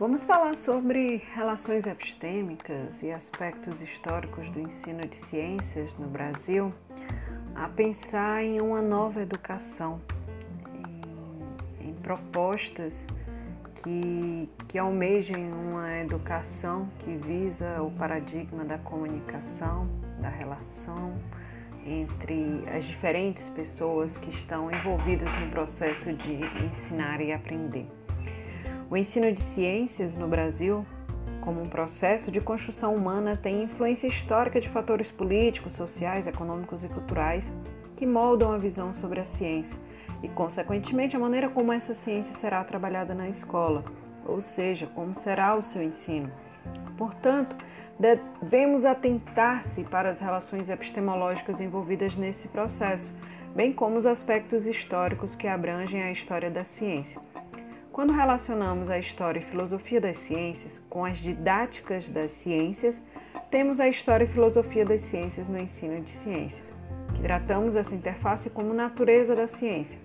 Vamos falar sobre relações epistêmicas e aspectos históricos do ensino de ciências no Brasil, a pensar em uma nova educação, em, em propostas que, que almejem uma educação que visa o paradigma da comunicação, da relação entre as diferentes pessoas que estão envolvidas no processo de ensinar e aprender. O ensino de ciências no Brasil, como um processo de construção humana, tem influência histórica de fatores políticos, sociais, econômicos e culturais que moldam a visão sobre a ciência e, consequentemente, a maneira como essa ciência será trabalhada na escola, ou seja, como será o seu ensino. Portanto, devemos atentar-se para as relações epistemológicas envolvidas nesse processo, bem como os aspectos históricos que abrangem a história da ciência. Quando relacionamos a história e filosofia das ciências com as didáticas das ciências, temos a história e filosofia das ciências no ensino de ciências, que tratamos essa interface como natureza da ciência.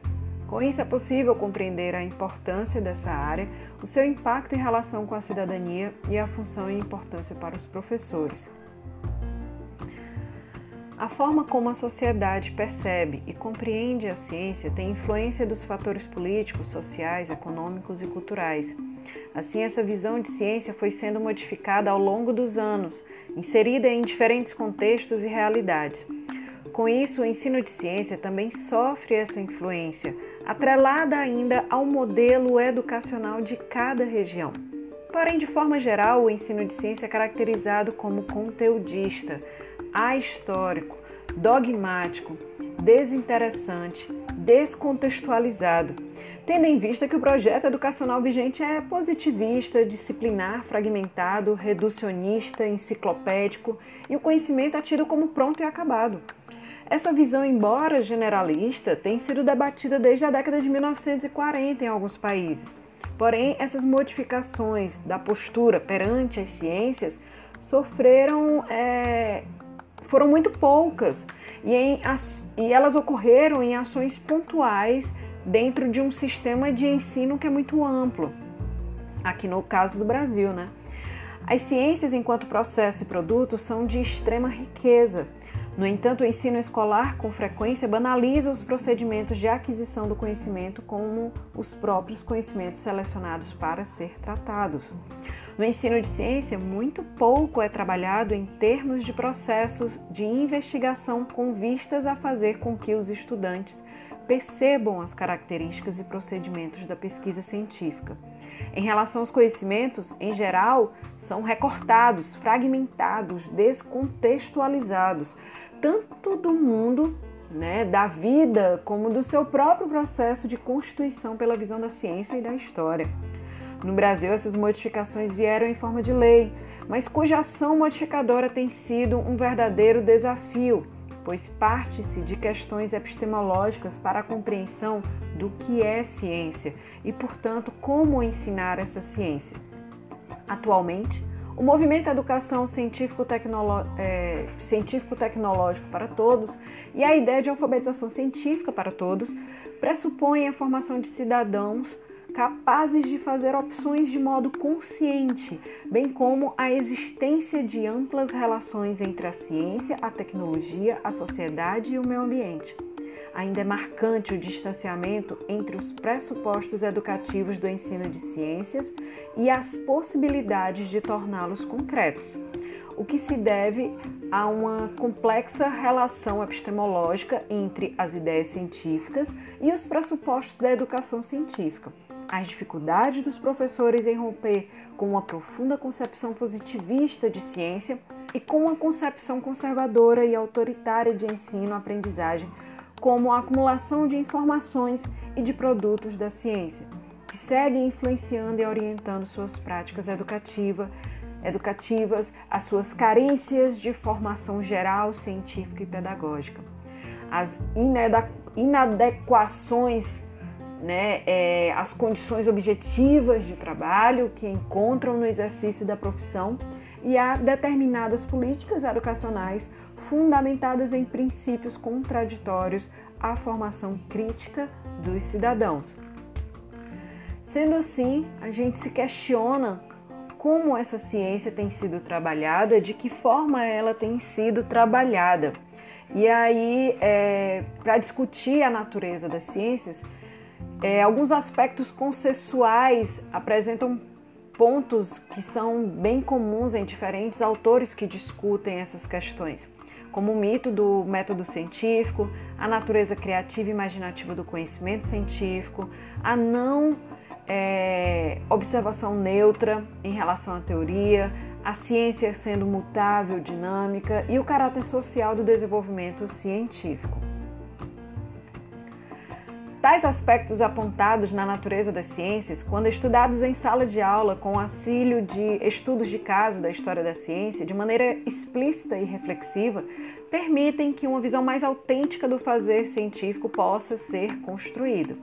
Com isso, é possível compreender a importância dessa área, o seu impacto em relação com a cidadania e a função e importância para os professores. A forma como a sociedade percebe e compreende a ciência tem influência dos fatores políticos, sociais, econômicos e culturais. Assim, essa visão de ciência foi sendo modificada ao longo dos anos, inserida em diferentes contextos e realidades. Com isso, o ensino de ciência também sofre essa influência, atrelada ainda ao modelo educacional de cada região. Porém, de forma geral, o ensino de ciência é caracterizado como conteudista ahistórico, dogmático, desinteressante, descontextualizado, tendo em vista que o projeto educacional vigente é positivista, disciplinar, fragmentado, reducionista, enciclopédico e o conhecimento é tido como pronto e acabado. Essa visão, embora generalista, tem sido debatida desde a década de 1940 em alguns países. Porém, essas modificações da postura perante as ciências sofreram é, foram muito poucas e, em, e elas ocorreram em ações pontuais dentro de um sistema de ensino que é muito amplo, aqui no caso do Brasil, né? As ciências, enquanto processo e produto, são de extrema riqueza. No entanto, o ensino escolar, com frequência, banaliza os procedimentos de aquisição do conhecimento como os próprios conhecimentos selecionados para ser tratados. No ensino de ciência, muito pouco é trabalhado em termos de processos de investigação com vistas a fazer com que os estudantes percebam as características e procedimentos da pesquisa científica. Em relação aos conhecimentos, em geral, são recortados, fragmentados, descontextualizados, tanto do mundo, né, da vida, como do seu próprio processo de constituição pela visão da ciência e da história. No Brasil, essas modificações vieram em forma de lei, mas cuja ação modificadora tem sido um verdadeiro desafio, pois parte-se de questões epistemológicas para a compreensão do que é ciência e, portanto, como ensinar essa ciência. Atualmente, o movimento Educação Científico-Tecnológico é, Científico para Todos e a ideia de alfabetização científica para todos pressupõem a formação de cidadãos capazes de fazer opções de modo consciente, bem como a existência de amplas relações entre a ciência, a tecnologia, a sociedade e o meio ambiente. Ainda é marcante o distanciamento entre os pressupostos educativos do ensino de ciências e as possibilidades de torná-los concretos, o que se deve a uma complexa relação epistemológica entre as ideias científicas e os pressupostos da educação científica. As dificuldades dos professores em romper com uma profunda concepção positivista de ciência e com uma concepção conservadora e autoritária de ensino-aprendizagem, como a acumulação de informações e de produtos da ciência, que seguem influenciando e orientando suas práticas educativa, educativas, as suas carências de formação geral, científica e pedagógica. As inadequações né, é, as condições objetivas de trabalho que encontram no exercício da profissão e há determinadas políticas educacionais fundamentadas em princípios contraditórios à formação crítica dos cidadãos. Sendo assim, a gente se questiona como essa ciência tem sido trabalhada, de que forma ela tem sido trabalhada. E aí, é, para discutir a natureza das ciências, é, alguns aspectos consensuais apresentam pontos que são bem comuns em diferentes autores que discutem essas questões, como o mito do método científico, a natureza criativa e imaginativa do conhecimento científico, a não é, observação neutra em relação à teoria, a ciência sendo mutável, dinâmica e o caráter social do desenvolvimento científico. Tais aspectos apontados na natureza das ciências, quando estudados em sala de aula com auxílio de estudos de caso da história da ciência, de maneira explícita e reflexiva, permitem que uma visão mais autêntica do fazer científico possa ser construída.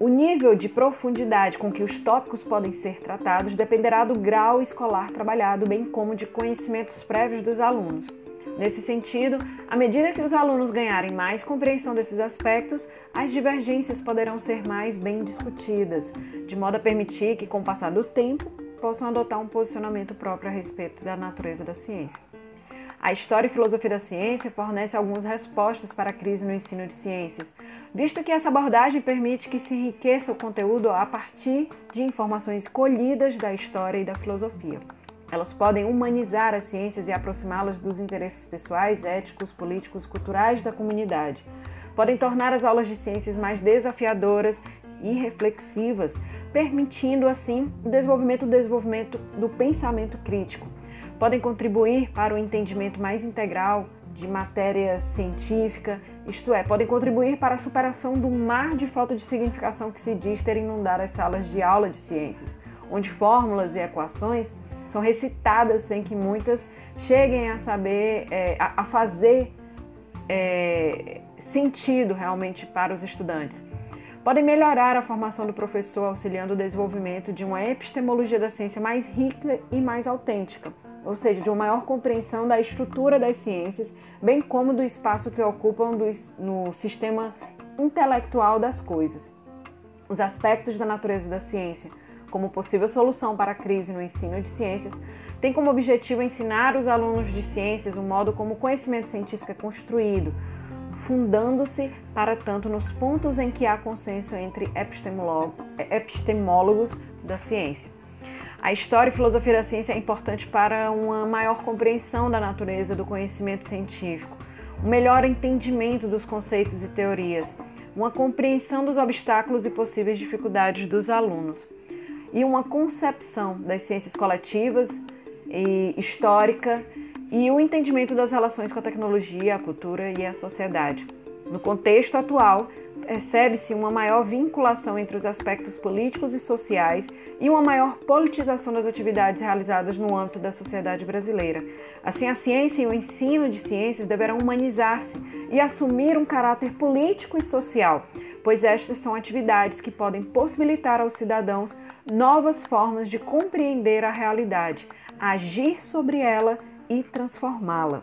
O nível de profundidade com que os tópicos podem ser tratados dependerá do grau escolar trabalhado, bem como de conhecimentos prévios dos alunos. Nesse sentido, à medida que os alunos ganharem mais compreensão desses aspectos, as divergências poderão ser mais bem discutidas, de modo a permitir que, com o passar do tempo, possam adotar um posicionamento próprio a respeito da natureza da ciência. A história e filosofia da ciência fornece algumas respostas para a crise no ensino de ciências, visto que essa abordagem permite que se enriqueça o conteúdo a partir de informações colhidas da história e da filosofia. Elas podem humanizar as ciências e aproximá-las dos interesses pessoais, éticos, políticos, culturais da comunidade. Podem tornar as aulas de ciências mais desafiadoras e reflexivas, permitindo assim o desenvolvimento, desenvolvimento do pensamento crítico. Podem contribuir para o entendimento mais integral de matéria científica, isto é, podem contribuir para a superação do mar de falta de significação que se diz ter inundado as salas de aula de ciências, onde fórmulas e equações são recitadas sem que muitas cheguem a saber, é, a, a, fazer é, sentido realmente para os estudantes. Podem melhorar a formação do professor, auxiliando o desenvolvimento de uma epistemologia da ciência mais rica e mais autêntica, ou seja, de uma maior compreensão da estrutura das ciências, bem como do espaço que ocupam do, no sistema intelectual das coisas. Os aspectos da natureza da ciência como possível solução para a crise no ensino de ciências, tem como objetivo ensinar os alunos de ciências o modo como o conhecimento científico é construído, fundando-se, para tanto, nos pontos em que há consenso entre epistemólogos da ciência. A história e filosofia da ciência é importante para uma maior compreensão da natureza do conhecimento científico, um melhor entendimento dos conceitos e teorias, uma compreensão dos obstáculos e possíveis dificuldades dos alunos e uma concepção das ciências coletivas e histórica e o entendimento das relações com a tecnologia, a cultura e a sociedade. No contexto atual, percebe-se uma maior vinculação entre os aspectos políticos e sociais e uma maior politização das atividades realizadas no âmbito da sociedade brasileira. Assim, a ciência e o ensino de ciências deverão humanizar-se e assumir um caráter político e social, pois estas são atividades que podem possibilitar aos cidadãos novas formas de compreender a realidade, agir sobre ela e transformá-la.